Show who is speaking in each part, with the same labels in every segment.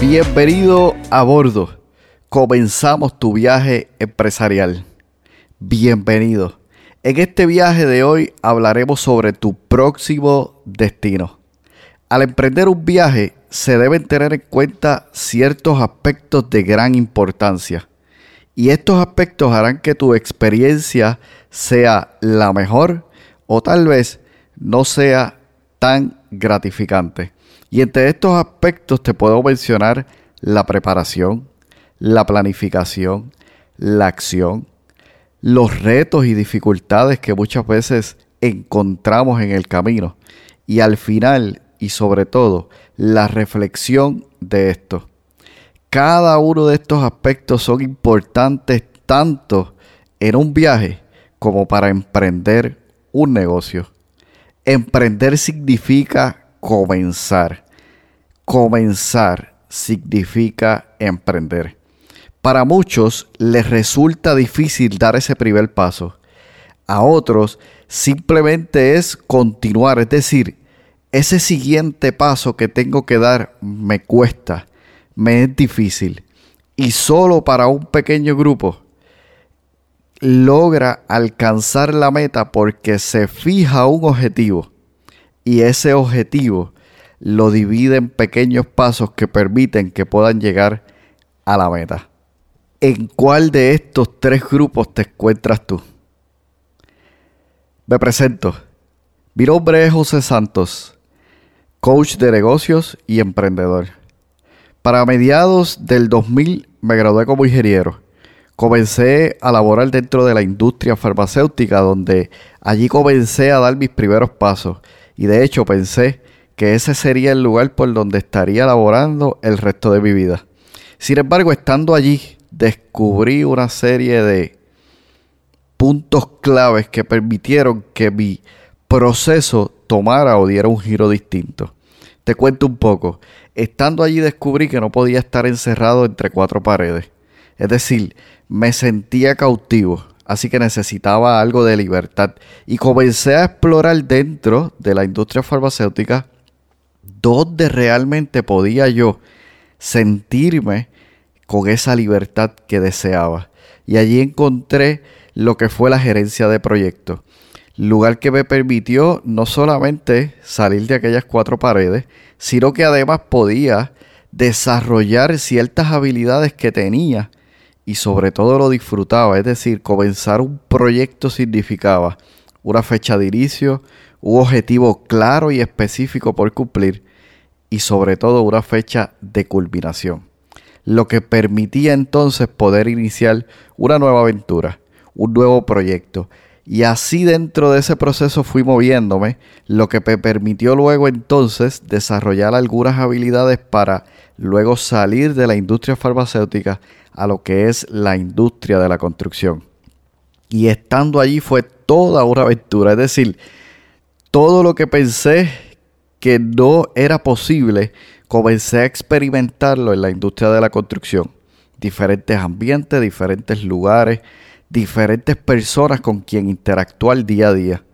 Speaker 1: Bienvenido a bordo. Comenzamos tu viaje empresarial. Bienvenido. En este viaje de hoy hablaremos sobre tu próximo destino. Al emprender un viaje se deben tener en cuenta ciertos aspectos de gran importancia. Y estos aspectos harán que tu experiencia sea la mejor o tal vez no sea tan gratificante. Y entre estos aspectos te puedo mencionar la preparación, la planificación, la acción, los retos y dificultades que muchas veces encontramos en el camino y al final y sobre todo la reflexión de esto. Cada uno de estos aspectos son importantes tanto en un viaje como para emprender un negocio. Emprender significa comenzar. Comenzar significa emprender. Para muchos les resulta difícil dar ese primer paso. A otros simplemente es continuar, es decir, ese siguiente paso que tengo que dar me cuesta, me es difícil. Y solo para un pequeño grupo logra alcanzar la meta porque se fija un objetivo y ese objetivo lo divide en pequeños pasos que permiten que puedan llegar a la meta. ¿En cuál de estos tres grupos te encuentras tú? Me presento. Mi nombre es José Santos, coach de negocios y emprendedor. Para mediados del 2000 me gradué como ingeniero. Comencé a laborar dentro de la industria farmacéutica donde allí comencé a dar mis primeros pasos y de hecho pensé que ese sería el lugar por donde estaría laborando el resto de mi vida. Sin embargo, estando allí, descubrí una serie de puntos claves que permitieron que mi proceso tomara o diera un giro distinto. Te cuento un poco. Estando allí descubrí que no podía estar encerrado entre cuatro paredes. Es decir, me sentía cautivo, así que necesitaba algo de libertad. Y comencé a explorar dentro de la industria farmacéutica donde realmente podía yo sentirme con esa libertad que deseaba. Y allí encontré lo que fue la gerencia de proyectos. Lugar que me permitió no solamente salir de aquellas cuatro paredes, sino que además podía desarrollar ciertas habilidades que tenía y sobre todo lo disfrutaba. Es decir, comenzar un proyecto significaba una fecha de inicio, un objetivo claro y específico por cumplir y sobre todo una fecha de culminación. Lo que permitía entonces poder iniciar una nueva aventura, un nuevo proyecto. Y así dentro de ese proceso fui moviéndome, lo que me permitió luego entonces desarrollar algunas habilidades para luego salir de la industria farmacéutica a lo que es la industria de la construcción. Y estando allí fue toda una aventura, es decir, todo lo que pensé que no era posible, comencé a experimentarlo en la industria de la construcción. Diferentes ambientes, diferentes lugares, diferentes personas con quien interactuar día a día.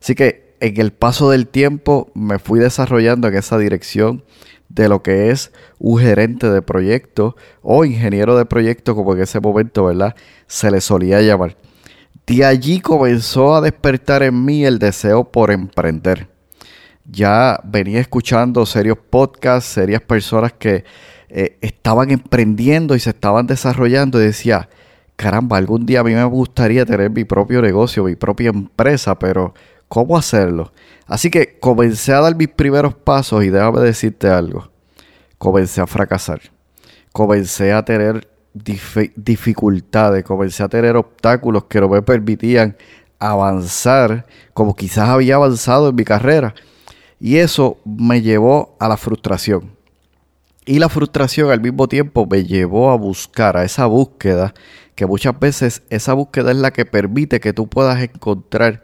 Speaker 1: Así que en el paso del tiempo me fui desarrollando en esa dirección de lo que es un gerente de proyecto o ingeniero de proyecto, como en ese momento, ¿verdad? Se le solía llamar. De allí comenzó a despertar en mí el deseo por emprender. Ya venía escuchando serios podcasts, serias personas que eh, estaban emprendiendo y se estaban desarrollando y decía, caramba, algún día a mí me gustaría tener mi propio negocio, mi propia empresa, pero ¿cómo hacerlo? Así que comencé a dar mis primeros pasos y déjame decirte algo, comencé a fracasar, comencé a tener dificultades, comencé a tener obstáculos que no me permitían avanzar como quizás había avanzado en mi carrera. Y eso me llevó a la frustración. Y la frustración al mismo tiempo me llevó a buscar, a esa búsqueda, que muchas veces esa búsqueda es la que permite que tú puedas encontrar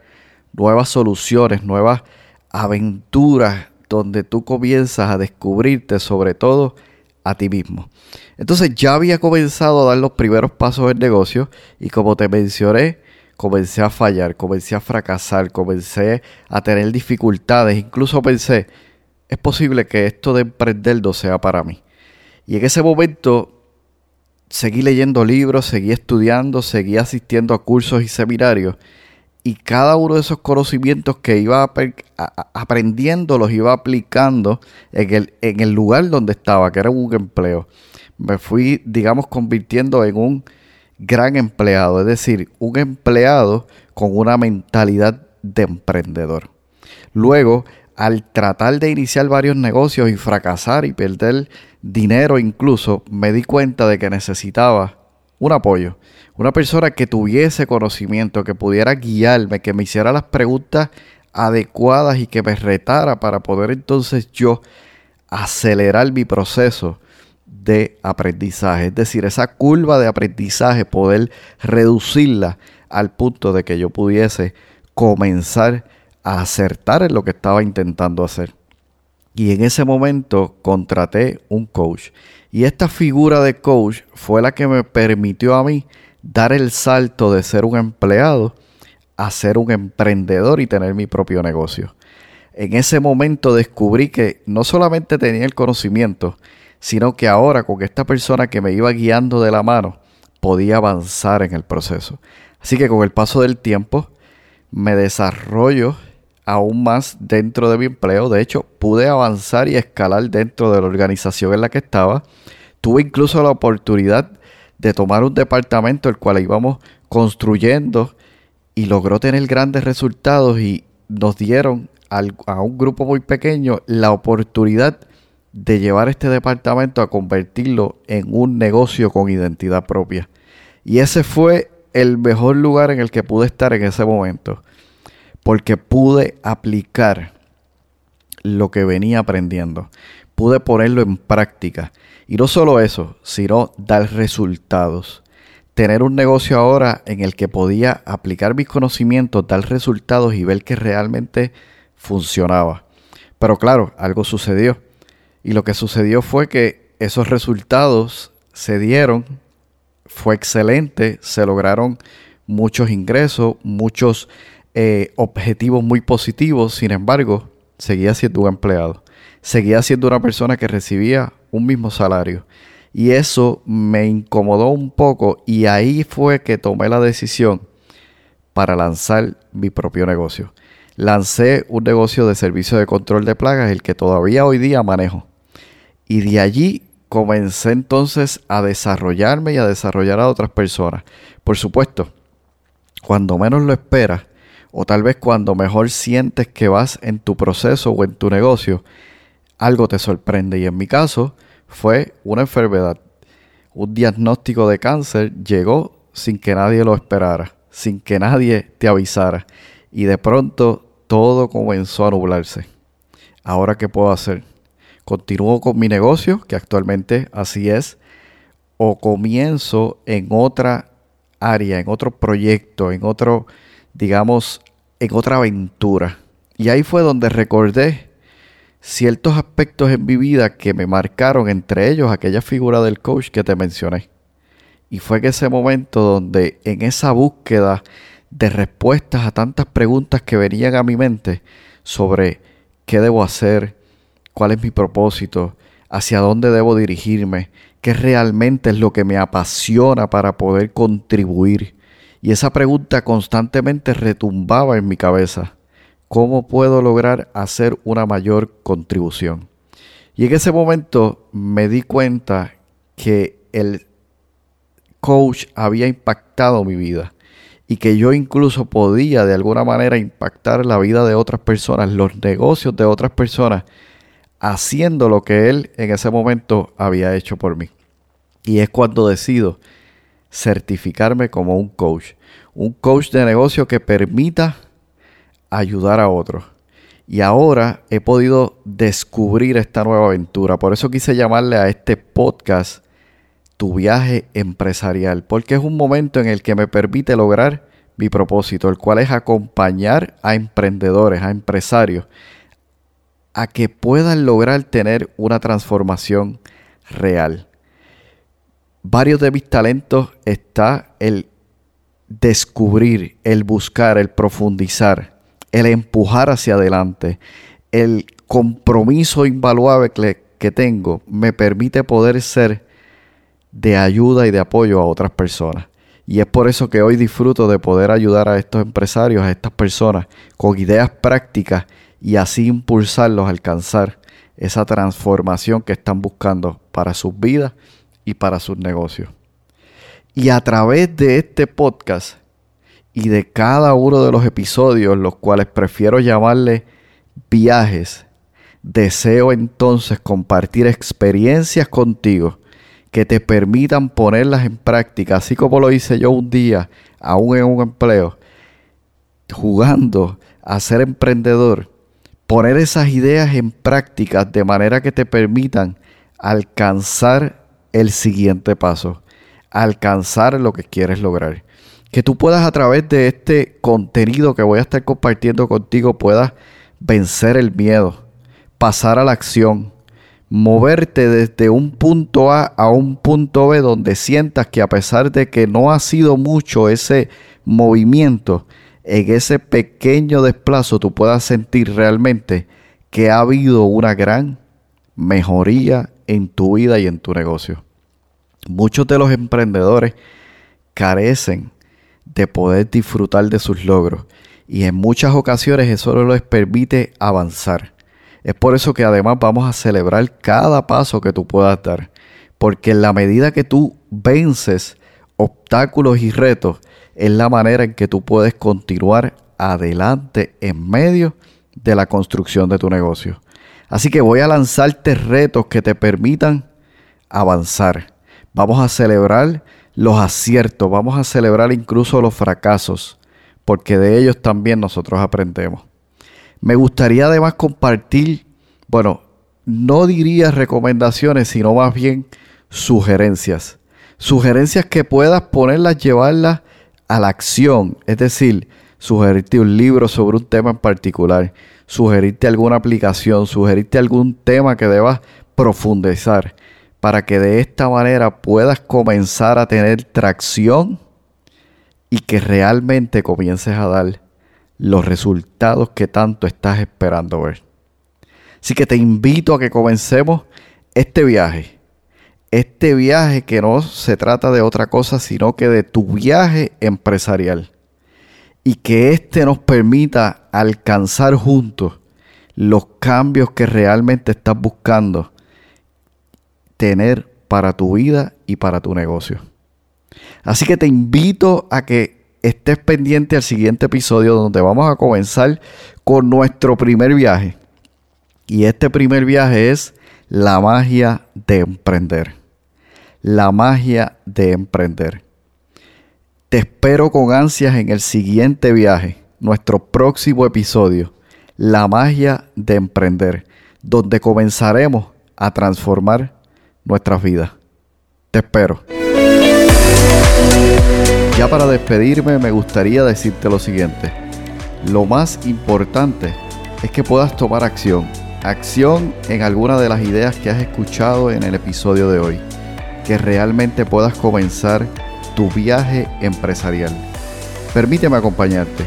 Speaker 1: nuevas soluciones, nuevas aventuras, donde tú comienzas a descubrirte sobre todo a ti mismo. Entonces ya había comenzado a dar los primeros pasos del negocio y como te mencioné, comencé a fallar, comencé a fracasar, comencé a tener dificultades, incluso pensé, es posible que esto de emprender no sea para mí. Y en ese momento seguí leyendo libros, seguí estudiando, seguí asistiendo a cursos y seminarios y cada uno de esos conocimientos que iba aprendiendo los iba aplicando en el, en el lugar donde estaba, que era un empleo. Me fui, digamos, convirtiendo en un gran empleado, es decir, un empleado con una mentalidad de emprendedor. Luego, al tratar de iniciar varios negocios y fracasar y perder dinero incluso, me di cuenta de que necesitaba un apoyo, una persona que tuviese conocimiento, que pudiera guiarme, que me hiciera las preguntas adecuadas y que me retara para poder entonces yo acelerar mi proceso de aprendizaje. Es decir, esa curva de aprendizaje, poder reducirla al punto de que yo pudiese comenzar a acertar en lo que estaba intentando hacer. Y en ese momento contraté un coach. Y esta figura de coach fue la que me permitió a mí dar el salto de ser un empleado a ser un emprendedor y tener mi propio negocio. En ese momento descubrí que no solamente tenía el conocimiento, sino que ahora con esta persona que me iba guiando de la mano, podía avanzar en el proceso. Así que con el paso del tiempo me desarrollo aún más dentro de mi empleo. De hecho, pude avanzar y escalar dentro de la organización en la que estaba. Tuve incluso la oportunidad de tomar un departamento el cual íbamos construyendo y logró tener grandes resultados y nos dieron a un grupo muy pequeño la oportunidad de llevar este departamento a convertirlo en un negocio con identidad propia. Y ese fue el mejor lugar en el que pude estar en ese momento, porque pude aplicar lo que venía aprendiendo, pude ponerlo en práctica. Y no solo eso, sino dar resultados. Tener un negocio ahora en el que podía aplicar mis conocimientos, dar resultados y ver que realmente funcionaba. Pero claro, algo sucedió y lo que sucedió fue que esos resultados se dieron, fue excelente, se lograron muchos ingresos, muchos eh, objetivos muy positivos, sin embargo, seguía siendo un empleado, seguía siendo una persona que recibía un mismo salario. Y eso me incomodó un poco y ahí fue que tomé la decisión para lanzar mi propio negocio. Lancé un negocio de servicio de control de plagas, el que todavía hoy día manejo. Y de allí comencé entonces a desarrollarme y a desarrollar a otras personas. Por supuesto, cuando menos lo esperas, o tal vez cuando mejor sientes que vas en tu proceso o en tu negocio, algo te sorprende. Y en mi caso fue una enfermedad. Un diagnóstico de cáncer llegó sin que nadie lo esperara, sin que nadie te avisara. Y de pronto todo comenzó a nublarse. ¿Ahora qué puedo hacer? continúo con mi negocio, que actualmente así es, o comienzo en otra área, en otro proyecto, en otro, digamos, en otra aventura. Y ahí fue donde recordé ciertos aspectos en mi vida que me marcaron, entre ellos aquella figura del coach que te mencioné. Y fue que ese momento donde en esa búsqueda de respuestas a tantas preguntas que venían a mi mente sobre qué debo hacer, cuál es mi propósito, hacia dónde debo dirigirme, qué realmente es lo que me apasiona para poder contribuir. Y esa pregunta constantemente retumbaba en mi cabeza. ¿Cómo puedo lograr hacer una mayor contribución? Y en ese momento me di cuenta que el coach había impactado mi vida y que yo incluso podía de alguna manera impactar la vida de otras personas, los negocios de otras personas, haciendo lo que él en ese momento había hecho por mí. Y es cuando decido certificarme como un coach, un coach de negocio que permita ayudar a otros. Y ahora he podido descubrir esta nueva aventura. Por eso quise llamarle a este podcast Tu viaje empresarial. Porque es un momento en el que me permite lograr mi propósito, el cual es acompañar a emprendedores, a empresarios, a que puedan lograr tener una transformación real. Varios de mis talentos está el descubrir, el buscar, el profundizar el empujar hacia adelante, el compromiso invaluable que, tengo me permite poder ser de ayuda y de apoyo a otras personas. Y es por eso que hoy disfruto de poder ayudar a estos empresarios, a estas personas, con ideas prácticas y así impulsarlos a alcanzar esa transformación que están buscando para sus vidas y para sus negocios. Y a través de este podcast y de cada uno de los episodios, los cuales prefiero llamarle viajes, deseo entonces compartir experiencias contigo que te permitan ponerlas en práctica, así como lo hice yo un día, aún en un empleo, jugando a ser emprendedor, poner esas ideas en práctica de manera que te permitan alcanzar el siguiente paso, alcanzar lo que quieres lograr. Que tú puedas a través de este contenido que voy a estar compartiendo contigo, puedas vencer el miedo, pasar a la acción, moverte desde un punto A a un punto B donde sientas que a pesar de que no ha sido mucho ese movimiento, en ese pequeño desplazo tú puedas sentir realmente que ha habido una gran mejoría en tu vida y en tu negocio. Muchos de los emprendedores carecen de poder disfrutar de sus logros y en muchas ocasiones eso no les permite avanzar. Es por eso que además vamos a celebrar cada paso que tú puedas dar, porque en la medida que tú vences obstáculos y retos, es la manera en que tú puedes continuar adelante en medio de la construcción de tu negocio. Así que voy a lanzarte retos que te permitan avanzar. Vamos a celebrar los aciertos, vamos a celebrar incluso los fracasos, porque de ellos también nosotros aprendemos. Me gustaría además compartir, bueno, no diría recomendaciones, sino más bien sugerencias. Sugerencias que puedas ponerlas, llevarlas a la acción. Es decir, sugerirte un libro sobre un tema en particular, sugerirte alguna aplicación, sugerirte algún tema que debas profundizar para que de esta manera puedas comenzar a tener tracción y que realmente comiences a dar los resultados que tanto estás esperando ver. Así que te invito a que comencemos este viaje. Este viaje que no se trata de otra cosa sino que de tu viaje empresarial. Y que éste nos permita alcanzar juntos los cambios que realmente estás buscando tener para tu vida y para tu negocio. Así que te invito a que estés pendiente al siguiente episodio donde vamos a comenzar con nuestro primer viaje. Y este primer viaje es la magia de emprender. La magia de emprender. Te espero con ansias en el siguiente viaje, nuestro próximo episodio, La magia de emprender, donde comenzaremos a transformar nuestras vidas. Te espero. Ya para despedirme me gustaría decirte lo siguiente. Lo más importante es que puedas tomar acción. Acción en alguna de las ideas que has escuchado en el episodio de hoy. Que realmente puedas comenzar tu viaje empresarial. Permíteme acompañarte.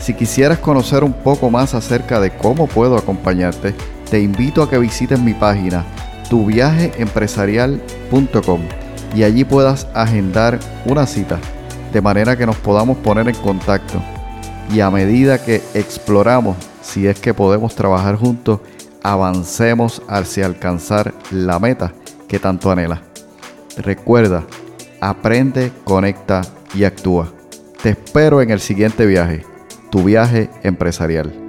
Speaker 1: Si quisieras conocer un poco más acerca de cómo puedo acompañarte, te invito a que visites mi página tuviajeempresarial.com y allí puedas agendar una cita de manera que nos podamos poner en contacto y a medida que exploramos si es que podemos trabajar juntos, avancemos hacia alcanzar la meta que tanto anhela. Recuerda, aprende, conecta y actúa. Te espero en el siguiente viaje, tu viaje empresarial.